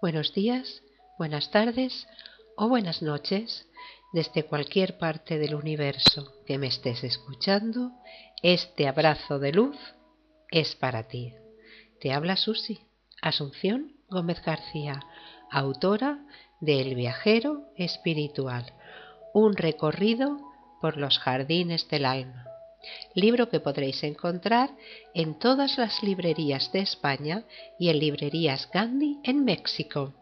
buenos días, buenas tardes o buenas noches desde cualquier parte del universo que me estés escuchando. Este abrazo de luz es para ti. Te habla Susi, Asunción Gómez García, autora de El viajero espiritual, un recorrido por los jardines del alma libro que podréis encontrar en todas las librerías de España y en librerías Gandhi en México.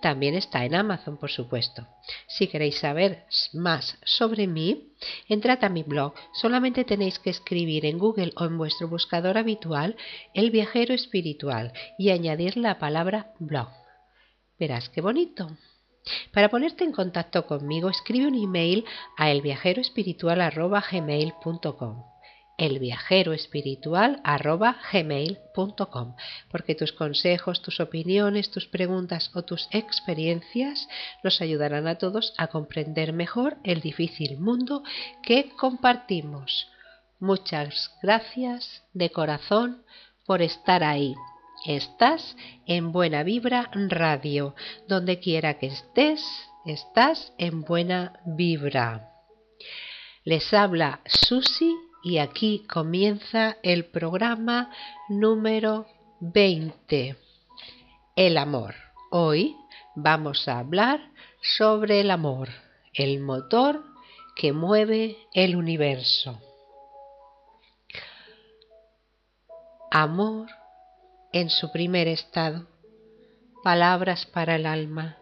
También está en Amazon, por supuesto. Si queréis saber más sobre mí, entrad a mi blog. Solamente tenéis que escribir en Google o en vuestro buscador habitual El viajero espiritual y añadir la palabra blog. Verás qué bonito. Para ponerte en contacto conmigo, escribe un email a elviajeroespiritual.gmail.com elviajeroespiritual.gmail.com porque tus consejos, tus opiniones, tus preguntas o tus experiencias nos ayudarán a todos a comprender mejor el difícil mundo que compartimos. Muchas gracias de corazón por estar ahí. Estás en Buena Vibra Radio. Donde quiera que estés, estás en Buena Vibra. Les habla Susi y aquí comienza el programa número 20. El amor. Hoy vamos a hablar sobre el amor, el motor que mueve el universo. Amor en su primer estado. Palabras para el alma.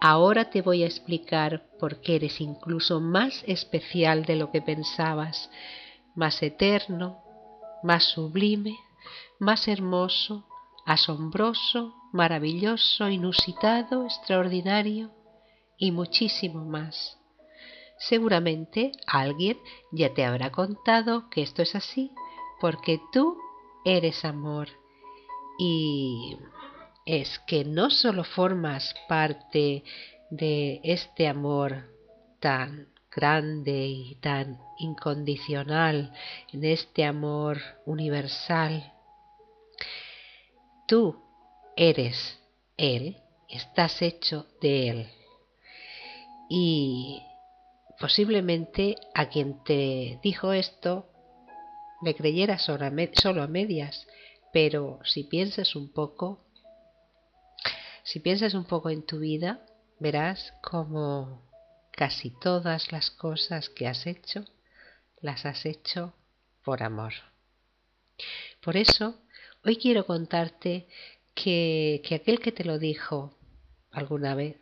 Ahora te voy a explicar por qué eres incluso más especial de lo que pensabas, más eterno, más sublime, más hermoso, asombroso, maravilloso, inusitado, extraordinario y muchísimo más. Seguramente alguien ya te habrá contado que esto es así, porque tú eres amor y es que no solo formas parte de este amor tan grande y tan incondicional, en este amor universal, tú eres Él, estás hecho de Él. Y posiblemente a quien te dijo esto le creyera solo a medias, pero si piensas un poco, si piensas un poco en tu vida, verás como casi todas las cosas que has hecho, las has hecho por amor. Por eso, hoy quiero contarte que, que aquel que te lo dijo alguna vez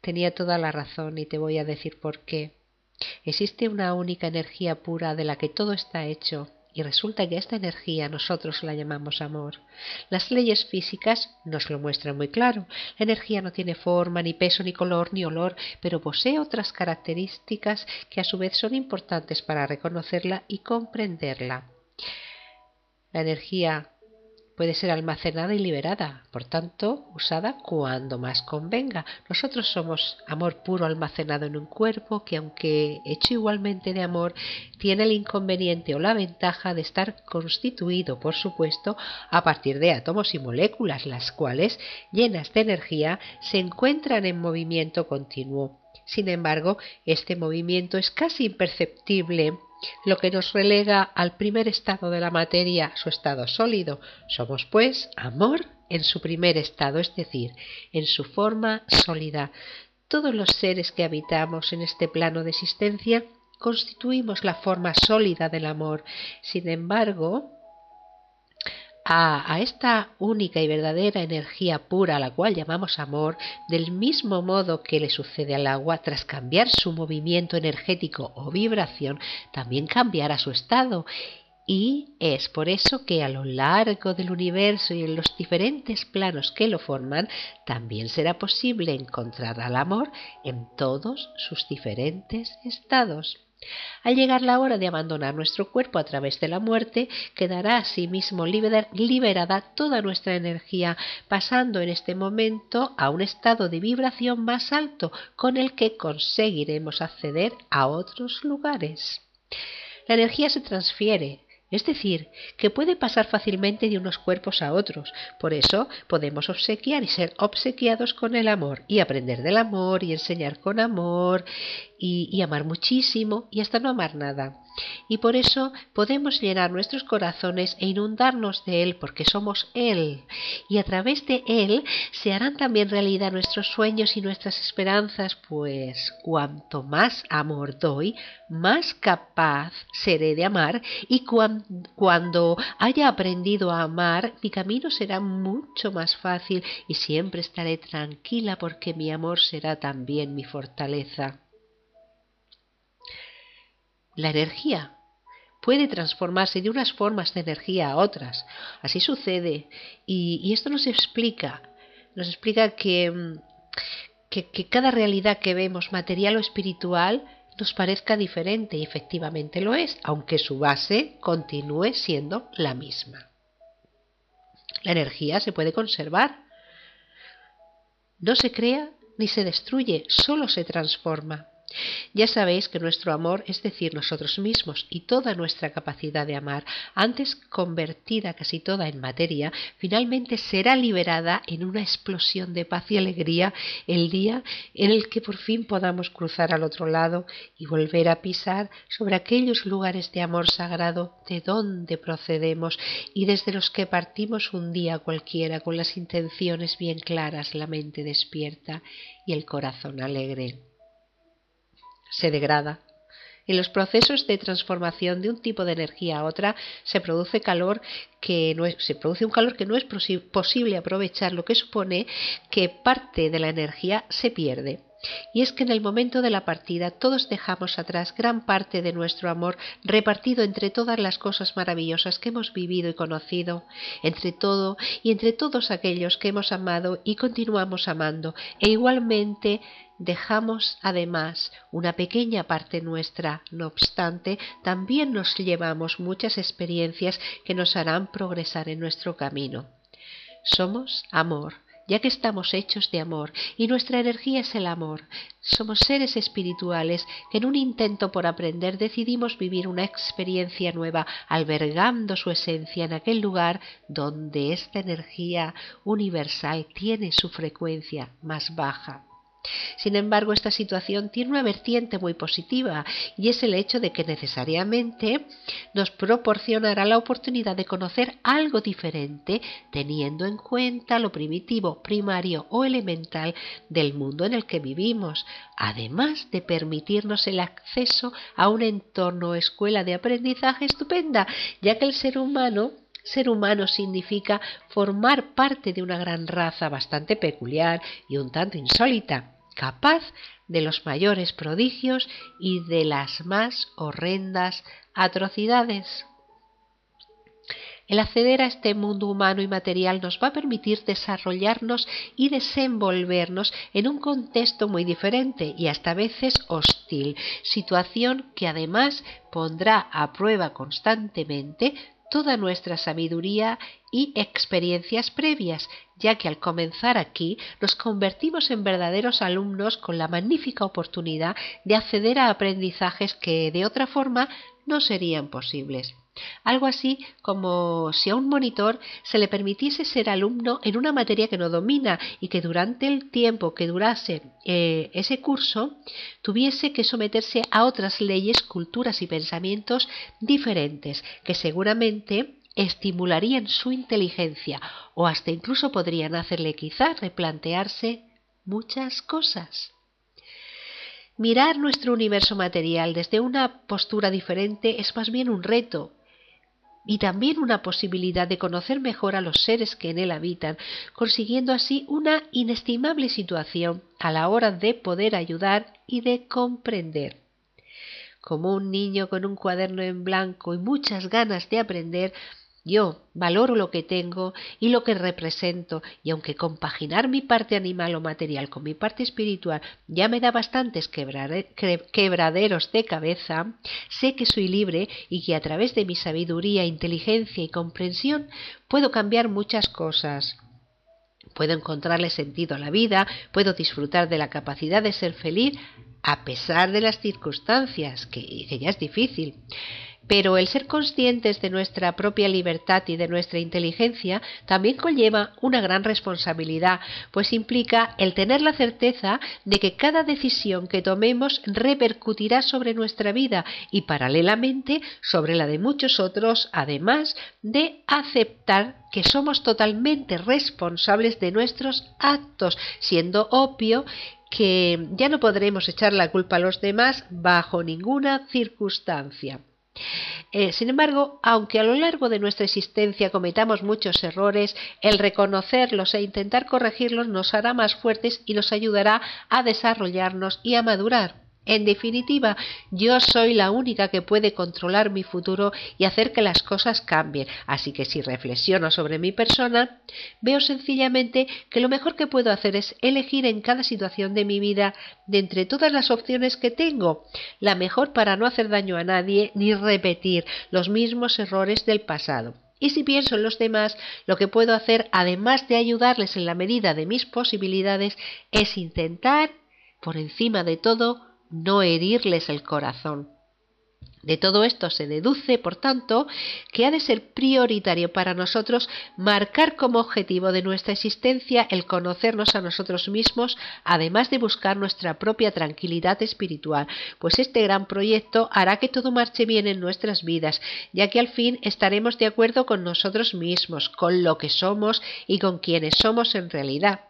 tenía toda la razón y te voy a decir por qué. Existe una única energía pura de la que todo está hecho y resulta que esta energía nosotros la llamamos amor. Las leyes físicas nos lo muestran muy claro. La energía no tiene forma, ni peso, ni color, ni olor, pero posee otras características que a su vez son importantes para reconocerla y comprenderla. La energía puede ser almacenada y liberada, por tanto, usada cuando más convenga. Nosotros somos amor puro almacenado en un cuerpo que, aunque hecho igualmente de amor, tiene el inconveniente o la ventaja de estar constituido, por supuesto, a partir de átomos y moléculas, las cuales, llenas de energía, se encuentran en movimiento continuo. Sin embargo, este movimiento es casi imperceptible lo que nos relega al primer estado de la materia, su estado sólido. Somos, pues, amor en su primer estado, es decir, en su forma sólida. Todos los seres que habitamos en este plano de existencia constituimos la forma sólida del amor. Sin embargo, a, esta única y verdadera energía pura a la cual llamamos amor, del mismo modo que le sucede al agua, tras cambiar su movimiento energético o vibración, también cambiará su estado. Y es por eso que a lo largo del universo y en los diferentes planos que lo forman, también será posible encontrar al amor en todos sus diferentes estados. Al llegar la hora de abandonar nuestro cuerpo a través de la muerte, quedará asimismo liberada toda nuestra energía, pasando en este momento a un estado de vibración más alto con el que conseguiremos acceder a otros lugares. La energía se transfiere es decir, que puede pasar fácilmente de unos cuerpos a otros. Por eso podemos obsequiar y ser obsequiados con el amor y aprender del amor y enseñar con amor y, amar muchísimo y hasta no amar nada. Y por eso podemos llenar nuestros corazones e inundarnos de Él, porque somos Él. Y a través de Él se harán también realidad nuestros sueños y nuestras esperanzas, pues cuanto más amor doy, más capaz seré de amar y cuando haya aprendido a amar, mi camino será mucho más fácil y siempre estaré tranquila porque mi amor será también mi fortaleza. La energía puede transformarse de unas formas de energía a otras. Así sucede. Y, esto nos explica, nos explica que, que, que cada realidad que vemos, material o espiritual, nos parezca diferente y efectivamente lo es, aunque su base continúe siendo la misma. La energía se puede conservar. No se crea ni se destruye, solo se transforma. Ya sabéis que nuestro amor, es decir, nosotros mismos y toda nuestra capacidad de amar, antes convertida casi toda en materia, finalmente será liberada en una explosión de paz y alegría el día en el que por fin podamos cruzar al otro lado y volver a pisar sobre aquellos lugares de amor sagrado de donde procedemos y desde los que partimos un día cualquiera con las intenciones bien claras, la mente despierta y el corazón alegre se degrada. En los procesos de transformación de un tipo de energía a otra se produce calor que no se produce un calor que no es posible aprovechar, lo que supone que parte de la energía se pierde. Y es que en el momento de la partida todos dejamos atrás gran parte de nuestro amor repartido entre todas las cosas maravillosas que hemos vivido y conocido, entre todo y entre todos aquellos que hemos amado y continuamos amando, e igualmente dejamos además una pequeña parte nuestra, no obstante, también nos llevamos muchas experiencias que nos harán progresar en nuestro camino. Somos amor, ya que estamos hechos de amor y nuestra energía es el amor. Somos seres espirituales que en un intento por aprender decidimos vivir una experiencia nueva, albergando su esencia en aquel lugar donde esta energía universal tiene su frecuencia más baja. Sin embargo, esta situación tiene una vertiente muy positiva y es el hecho de que necesariamente nos proporcionará la oportunidad de conocer algo diferente teniendo en cuenta lo primitivo, primario o elemental del mundo en el que vivimos, además de permitirnos el acceso a un entorno o escuela de aprendizaje estupenda, ya que el ser humano ser humano significa formar parte de una gran raza bastante peculiar y un tanto insólita, capaz de los mayores prodigios y de las más horrendas atrocidades. El acceder a este mundo humano y material nos va a permitir desarrollarnos y desenvolvernos en un contexto muy diferente y hasta veces hostil, situación que además pondrá a prueba constantemente toda nuestra sabiduría y experiencias previas, ya que al comenzar aquí nos convertimos en verdaderos alumnos con la magnífica oportunidad de acceder a aprendizajes que de otra forma no serían posibles. Algo así como si a un monitor se le permitiese ser alumno en una materia que no domina y que durante el tiempo que durase eh, ese curso tuviese que someterse a otras leyes, culturas y pensamientos diferentes que seguramente estimularían su inteligencia o hasta incluso podrían hacerle quizás replantearse muchas cosas. Mirar nuestro universo material desde una postura diferente es más bien un reto, y también una posibilidad de conocer mejor a los seres que en él habitan, consiguiendo así una inestimable situación a la hora de poder ayudar y de comprender. Como un niño con un cuaderno en blanco y muchas ganas de aprender, yo valoro lo que tengo y lo que represento, y aunque compaginar mi parte animal o material con mi parte espiritual ya me da bastantes quebraderos de cabeza, sé que soy libre y que a través de mi sabiduría, inteligencia y comprensión puedo cambiar muchas cosas. Puedo encontrarle sentido a la vida, puedo disfrutar de la capacidad de ser feliz a pesar de las circunstancias, que, ya es difícil Pero el ser conscientes de nuestra propia libertad y de nuestra inteligencia también conlleva una gran responsabilidad, pues implica el tener la certeza de que cada decisión que tomemos repercutirá sobre nuestra vida y paralelamente sobre la de muchos otros, además de aceptar que somos totalmente responsables de nuestros actos, siendo obvio que ya no podremos echar la culpa a los demás bajo ninguna circunstancia. Eh, sin embargo, aunque a lo largo de nuestra existencia cometamos muchos errores, el reconocerlos e intentar corregirlos nos hará más fuertes y nos ayudará a desarrollarnos y a madurar. En definitiva, yo soy la única que puede controlar mi futuro y hacer que las cosas cambien. Así que si reflexiono sobre mi persona, veo sencillamente que lo mejor que puedo hacer es elegir en cada situación de mi vida, de entre todas las opciones que tengo, la mejor para no hacer daño a nadie ni repetir los mismos errores del pasado. Y si pienso en los demás, lo que puedo hacer, además de ayudarles en la medida de mis posibilidades, es intentar, por encima de todo, no herirles el corazón. De todo esto se deduce, por tanto, que ha de ser prioritario para nosotros marcar como objetivo de nuestra existencia el conocernos a nosotros mismos, además de buscar nuestra propia tranquilidad espiritual, pues este gran proyecto hará que todo marche bien en nuestras vidas, ya que al fin estaremos de acuerdo con nosotros mismos, con lo que somos y con quienes somos en realidad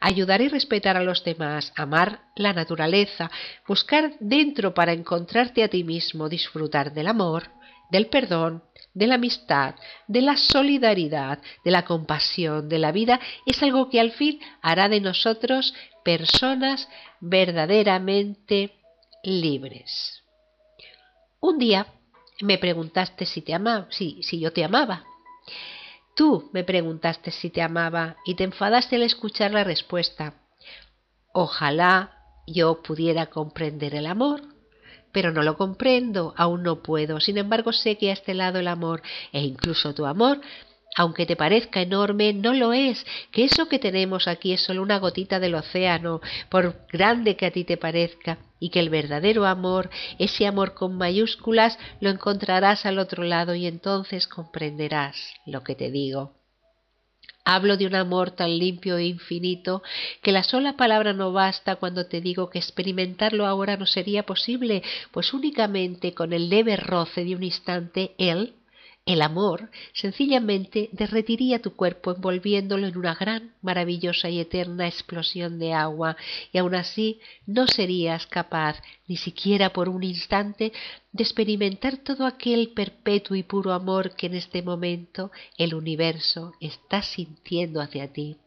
ayudar y respetar a los demás, amar la naturaleza, buscar dentro para encontrarte a ti mismo, disfrutar del amor, del perdón, de la amistad, de la solidaridad, de la compasión, de la vida, es algo que al fin hará de nosotros personas verdaderamente libres. Un día me preguntaste si te amaba, si, si yo te amaba. Tú me preguntaste si te amaba y te enfadaste al escuchar la respuesta. Ojalá yo pudiera comprender el amor, pero no lo comprendo, aún no puedo. Sin embargo, sé que a este lado el amor e incluso tu amor aunque te parezca enorme, no lo es, que eso que tenemos aquí es solo una gotita del océano, por grande que a ti te parezca, y que el verdadero amor, ese amor con mayúsculas, lo encontrarás al otro lado y entonces comprenderás lo que te digo. Hablo de un amor tan limpio e infinito que la sola palabra no basta cuando te digo que experimentarlo ahora no sería posible, pues únicamente con el leve roce de un instante él el amor sencillamente derretiría tu cuerpo envolviéndolo en una gran, maravillosa y eterna explosión de agua, y aun así no serías capaz, ni siquiera por un instante, de experimentar todo aquel perpetuo y puro amor que en este momento el universo está sintiendo hacia ti.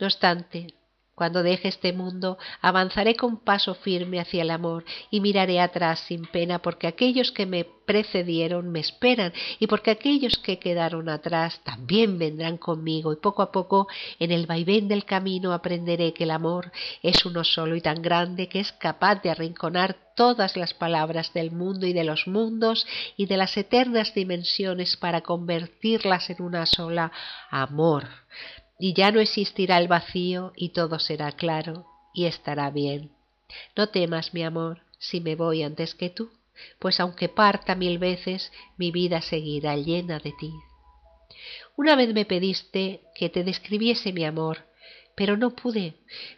No obstante, cuando deje este mundo, avanzaré con paso firme hacia el amor y miraré atrás sin pena porque aquellos que me precedieron me esperan y porque aquellos que quedaron atrás también vendrán conmigo. Y poco a poco en el vaivén del camino aprenderé que el amor es uno solo y tan grande que es capaz de arrinconar todas las palabras del mundo y de los mundos y de las eternas dimensiones para convertirlas en una sola. Amor y ya no existirá el vacío y todo será claro y estará bien. No temas, mi amor, si me voy antes que tú, pues aunque parta mil veces, mi vida seguirá llena de ti. Una vez me pediste que te describiese mi amor, pero no pude,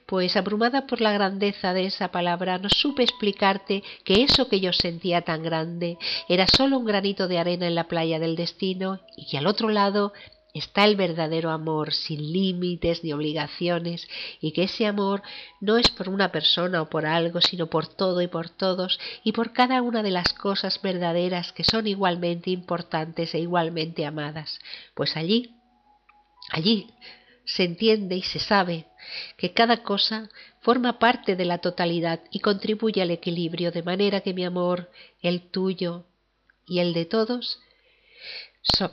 pues abrumada por la grandeza de esa palabra no supe explicarte que eso que yo sentía tan grande era solo un granito de arena en la playa del destino y que al otro lado está el verdadero amor sin límites ni obligaciones y que ese amor no es por una persona o por algo, sino por todo y por todos y por cada una de las cosas verdaderas que son igualmente importantes e igualmente amadas. Pues allí, allí se entiende y se sabe que cada cosa forma parte de la totalidad y contribuye al equilibrio, de manera que mi amor, el tuyo y el de todos,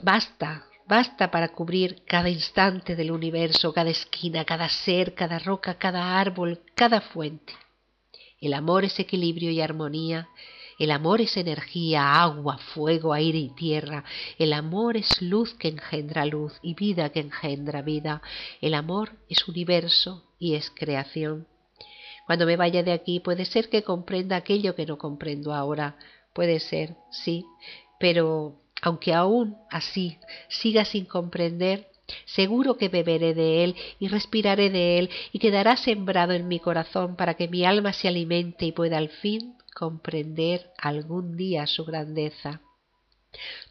basta basta para cubrir cada instante del universo, cada esquina, cada ser, cada roca, cada árbol, cada fuente. El amor es equilibrio y armonía, el amor es energía, agua, fuego, aire y tierra. El amor es luz que engendra luz y vida que engendra vida. El amor es universo y es creación. Cuando me vaya de aquí puede ser que comprenda aquello que no comprendo ahora, Puede ser, sí, pero aunque aún así siga sin comprender, seguro que beberé de él y respiraré de él y quedará sembrado en mi corazón para que mi alma se alimente y pueda al fin comprender algún día su grandeza.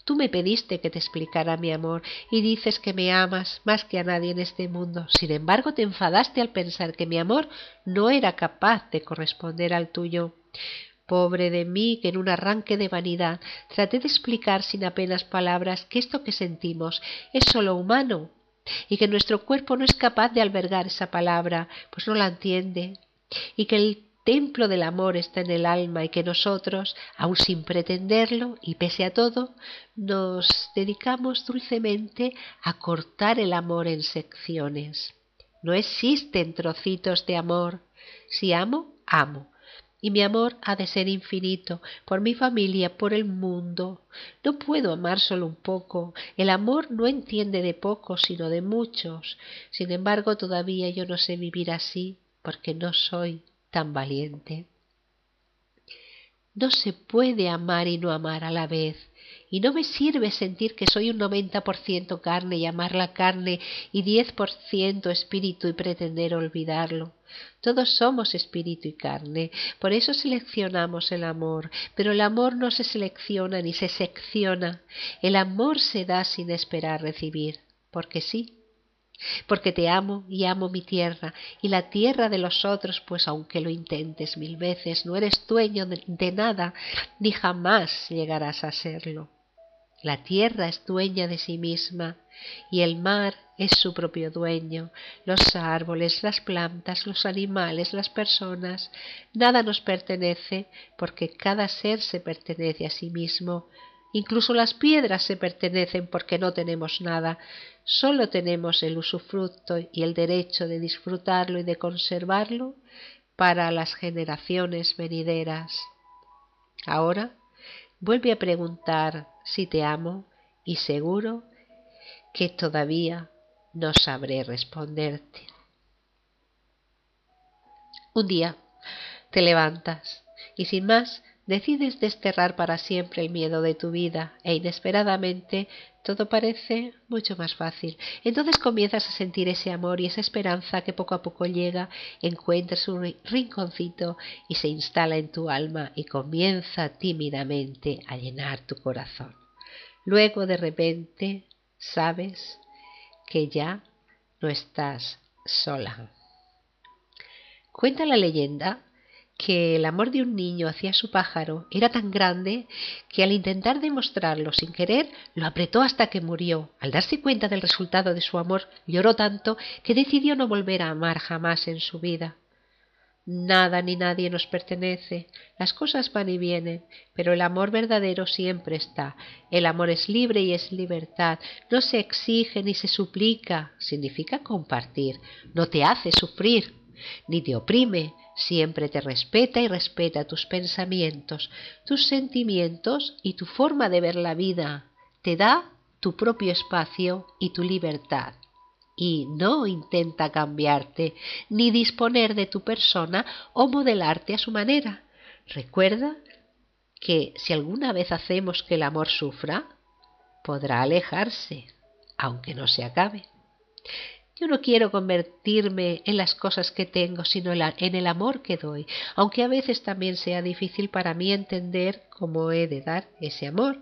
Tú me pediste que te explicara mi amor y dices que me amas más que a nadie en este mundo. Sin embargo, te enfadaste al pensar que mi amor no era capaz de corresponder al tuyo. Pobre de mí, que en un arranque de vanidad traté de explicar sin apenas palabras que esto que sentimos es sólo humano y que nuestro cuerpo no es capaz de albergar esa palabra, pues no la entiende, y que el templo del amor está en el alma y que nosotros, aun sin pretenderlo y pese a todo, nos dedicamos dulcemente a cortar el amor en secciones. No existen trocitos de amor. Si amo, amo. Y mi amor ha de ser infinito, por mi familia, por el mundo. No puedo amar solo un poco. El amor no entiende de pocos, sino de muchos. Sin embargo, todavía yo no sé vivir así, porque no soy tan valiente. No se puede amar y no amar a la vez, y no me sirve sentir que soy un noventa por ciento carne y amar la carne y diez por ciento espíritu y pretender olvidarlo. Todos somos espíritu y carne, por eso seleccionamos el amor, pero el amor no se selecciona ni se secciona, el amor se da sin esperar recibir, porque sí, porque te amo y amo mi tierra y la tierra de los otros, pues aunque lo intentes mil veces, no eres dueño de, nada, ni jamás llegarás a serlo. La tierra es dueña de sí misma y el mar es su propio dueño, los árboles, las plantas, los animales, las personas, nada nos pertenece porque cada ser se pertenece a sí mismo, Incluso las piedras se pertenecen porque no tenemos nada, solo tenemos el usufructo y el derecho de disfrutarlo y de conservarlo para las generaciones venideras. Ahora vuelve a preguntar si te amo y seguro que todavía no sabré responderte. Un día te levantas y sin más decides desterrar para siempre el miedo de tu vida e inesperadamente todo parece mucho más fácil. Entonces comienzas a sentir ese amor y esa esperanza que poco a poco llega, encuentras un rinconcito y se instala en tu alma y comienza tímidamente a llenar tu corazón. Luego de repente sabes que ya no estás sola. Cuenta la leyenda que el amor de un niño hacia su pájaro era tan grande que al intentar demostrarlo sin querer lo apretó hasta que murió. Al darse cuenta del resultado de su amor, lloró tanto que decidió no volver a amar jamás en su vida. Nada ni nadie nos pertenece, las cosas van y vienen, pero el amor verdadero siempre está. El amor es libre y es libertad, no se exige ni se suplica, significa compartir, no te hace sufrir, ni te oprime, siempre te respeta y respeta tus pensamientos, tus sentimientos y tu forma de ver la vida. Te da tu propio espacio y tu libertad. Y no intenta cambiarte, ni disponer de tu persona o modelarte a su manera. Recuerda que si alguna vez hacemos que el amor sufra, podrá alejarse, aunque no se acabe. Yo no quiero convertirme en las cosas que tengo, sino en el amor que doy, aunque a veces también sea difícil para mí entender cómo he de dar ese amor.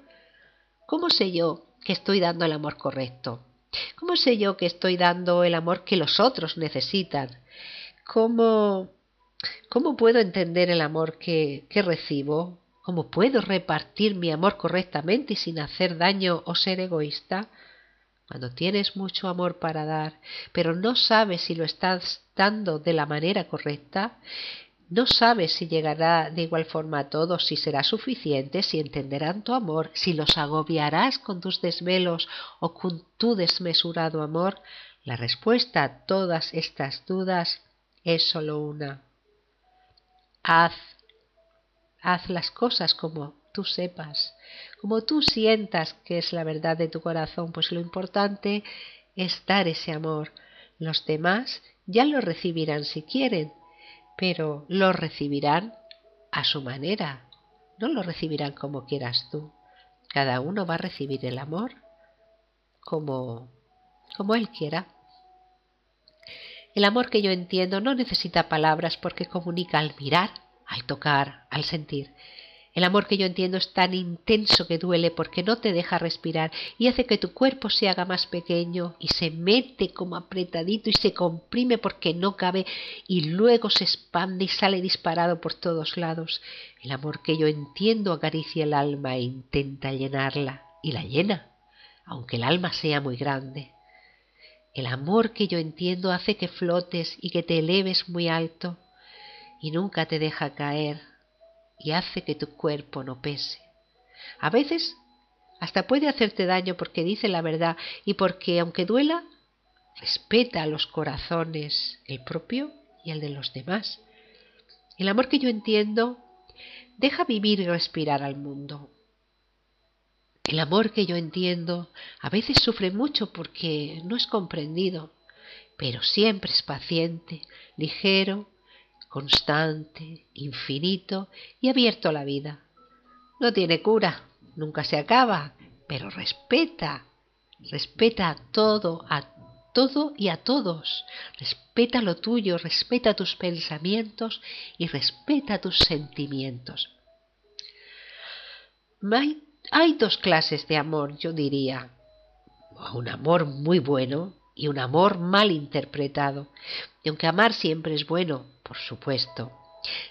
¿Cómo sé yo que estoy dando el amor correcto? ¿Cómo sé yo que estoy dando el amor que los otros necesitan? ¿Cómo, cómo puedo entender el amor que, que recibo? ¿Cómo puedo repartir mi amor correctamente y sin hacer daño o ser egoísta? Cuando tienes mucho amor para dar, pero no sabes si lo estás dando de la manera correcta, no sabes si llegará de igual forma a todos, si será suficiente, si entenderán tu amor, si los agobiarás con tus desvelos o con tu desmesurado amor. La respuesta a todas estas dudas es solo una. Haz, haz las cosas como tú sepas, como tú sientas que es la verdad de tu corazón, pues lo importante es dar ese amor. Los demás ya lo recibirán si quieren, pero lo recibirán a su manera, no lo recibirán como quieras tú. Cada uno va a recibir el amor como, como él quiera. El amor que yo entiendo no necesita palabras porque comunica al mirar, al tocar, al sentir. El amor que yo entiendo es tan intenso que duele porque no te deja respirar y hace que tu cuerpo se haga más pequeño y se mete como apretadito y se comprime porque no cabe y luego se expande y sale disparado por todos lados. El amor que yo entiendo acaricia el alma e intenta llenarla y la llena, aunque el alma sea muy grande. El amor que yo entiendo hace que flotes y que te eleves muy alto y nunca te deja caer y hace que tu cuerpo no pese. A veces hasta puede hacerte daño porque dice la verdad y porque, aunque duela, respeta los corazones, el propio y el de los demás. El amor que yo entiendo deja vivir y respirar al mundo. El amor que yo entiendo a veces sufre mucho porque no es comprendido, pero siempre es paciente, ligero constante, infinito y abierto a la vida. No tiene cura, nunca se acaba, pero respeta, respeta a todo, a todo y a todos. Respeta lo tuyo, respeta tus pensamientos y respeta tus sentimientos. Hay, hay dos clases de amor, yo diría. Un amor muy bueno y un amor mal interpretado. Y aunque amar siempre es bueno, por supuesto,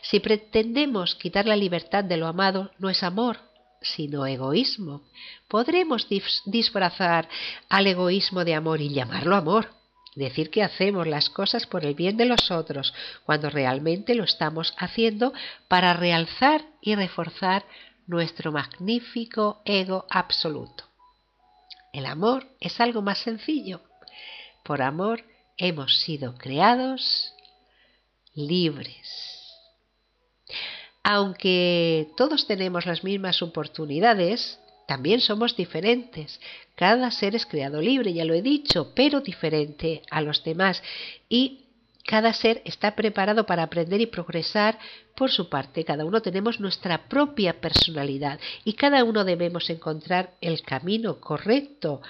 si pretendemos quitar la libertad de lo amado, no es amor, sino egoísmo. Podremos disfrazar al egoísmo de amor y llamarlo amor. Decir que hacemos las cosas por el bien de los otros, cuando realmente lo estamos haciendo para realzar y reforzar nuestro magnífico ego absoluto. El amor es algo más sencillo. Por amor hemos sido creados libres. Aunque todos tenemos las mismas oportunidades, también somos diferentes. Cada ser es creado libre, ya lo he dicho, pero diferente a los demás. Y cada ser está preparado para aprender y progresar por su parte. Cada uno tenemos nuestra propia personalidad y cada uno debemos encontrar el camino correcto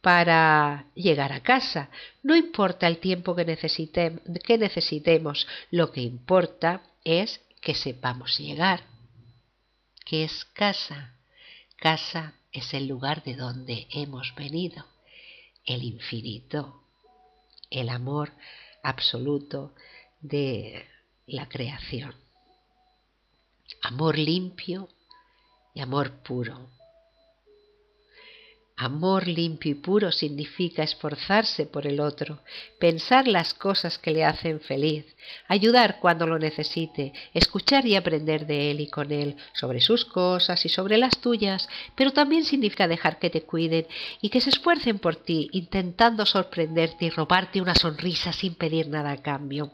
para llegar a casa. No importa el tiempo que, necesitemos, lo que importa es que sepamos llegar. ¿Qué es casa? Casa es el lugar de donde hemos venido, el infinito, el amor absoluto de la creación. Amor limpio y amor puro Amor limpio y puro significa esforzarse por el otro, pensar las cosas que le hacen feliz, ayudar cuando lo necesite, escuchar y aprender de él y con él, sobre sus cosas y sobre las tuyas, pero también significa dejar que te cuiden y que se esfuercen por ti, intentando sorprenderte y robarte una sonrisa sin pedir nada a cambio.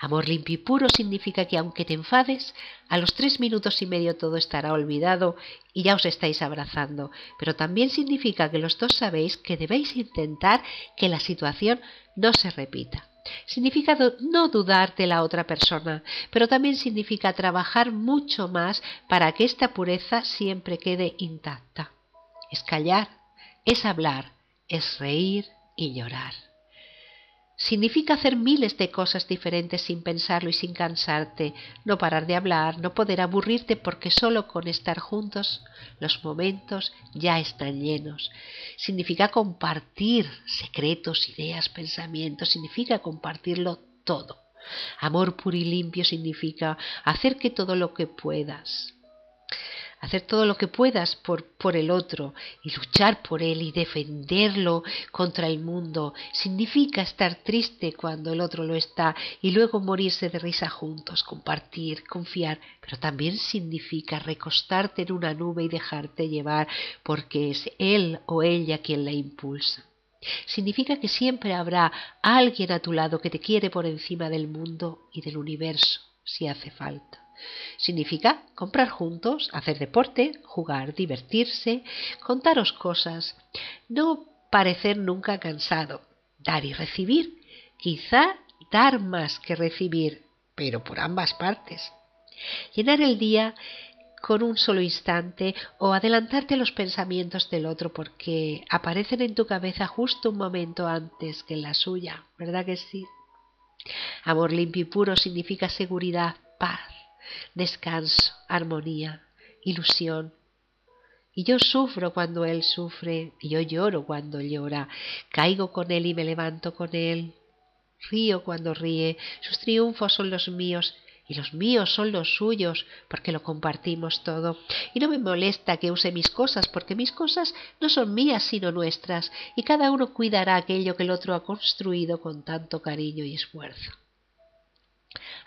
Amor limpio y puro significa que aunque te enfades, a los tres minutos y medio todo estará olvidado y ya os estáis abrazando. Pero también significa que los dos sabéis que debéis intentar que la situación no se repita. Significa no dudar de la otra persona, pero también significa trabajar mucho más para que esta pureza siempre quede intacta. Es callar, es hablar, es reír y llorar. Significa hacer miles de cosas diferentes sin pensarlo y sin cansarte, no parar de hablar, no poder aburrirte porque solo con estar juntos los momentos ya están llenos. Significa compartir secretos, ideas, pensamientos, significa compartirlo todo. Amor puro y limpio significa hacer que todo lo que puedas, hacer todo lo que puedas por, por el otro y luchar por él y defenderlo contra el mundo. Significa estar triste cuando el otro lo está y luego morirse de risa juntos, compartir, confiar, pero también significa recostarte en una nube y dejarte llevar porque es él o ella quien la impulsa. Significa que siempre habrá alguien a tu lado que te quiere por encima del mundo y del universo, si hace falta. Significa comprar juntos, hacer deporte, jugar, divertirse, contaros cosas, no parecer nunca cansado, dar y recibir, quizá dar más que recibir, pero por ambas partes. Llenar el día con un solo instante o adelantarte los pensamientos del otro porque aparecen en tu cabeza justo un momento antes que en la suya, ¿verdad que sí? Amor limpio y puro significa seguridad, paz, descanso, armonía, ilusión. Y yo sufro cuando él sufre, y yo lloro cuando llora, caigo con él y me levanto con él, río cuando ríe, sus triunfos son los míos y los míos son los suyos, porque lo compartimos todo. Y no me molesta que use mis cosas, porque mis cosas no son mías sino nuestras, y cada uno cuidará aquello que el otro ha construido con tanto cariño y esfuerzo.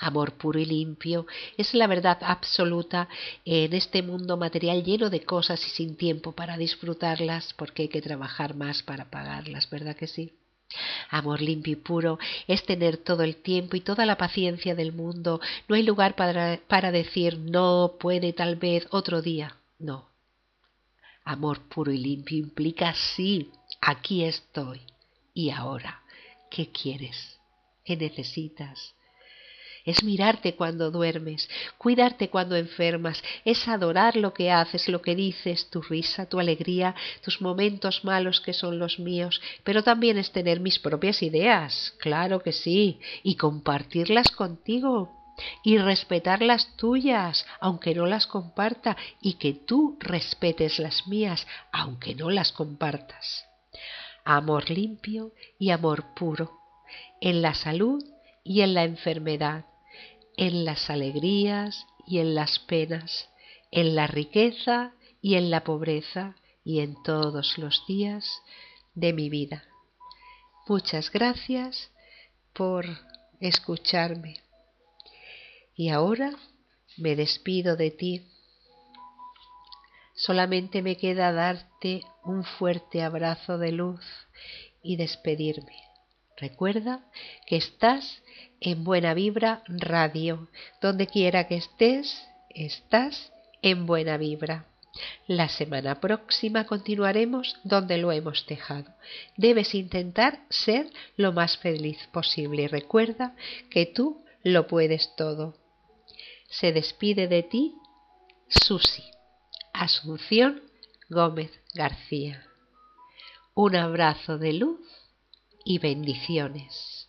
Amor puro y limpio es la verdad absoluta en este mundo material lleno de cosas y sin tiempo para disfrutarlas, porque hay que trabajar más para pagarlas, ¿verdad que sí? Amor limpio y puro es tener todo el tiempo y toda la paciencia del mundo. No hay lugar para, para decir no, puede, tal vez, otro día. No. Amor puro y limpio implica sí, aquí estoy. Y ahora, ¿qué quieres? ¿Qué necesitas? Es mirarte cuando duermes, cuidarte cuando enfermas, es adorar lo que haces, lo que dices, tu risa, tu alegría, tus momentos malos que son los míos, pero también es tener mis propias ideas, claro que sí, y compartirlas contigo y respetar las tuyas, aunque no las comparta, y que tú respetes las mías, aunque no las compartas. Amor limpio y amor puro, en la salud y en la enfermedad, en las alegrías y en las penas, en la riqueza y en la pobreza y en todos los días de mi vida. Muchas gracias por escucharme. Y ahora me despido de ti. Solamente me queda darte un fuerte abrazo de luz y despedirme. Recuerda que estás en Buena Vibra Radio. Donde quiera que estés, estás en Buena Vibra. La semana próxima continuaremos donde lo hemos dejado. Debes intentar ser lo más feliz posible y recuerda que tú lo puedes todo. Se despide de ti Susi, Asunción Gómez García. Un abrazo de luz y bendiciones.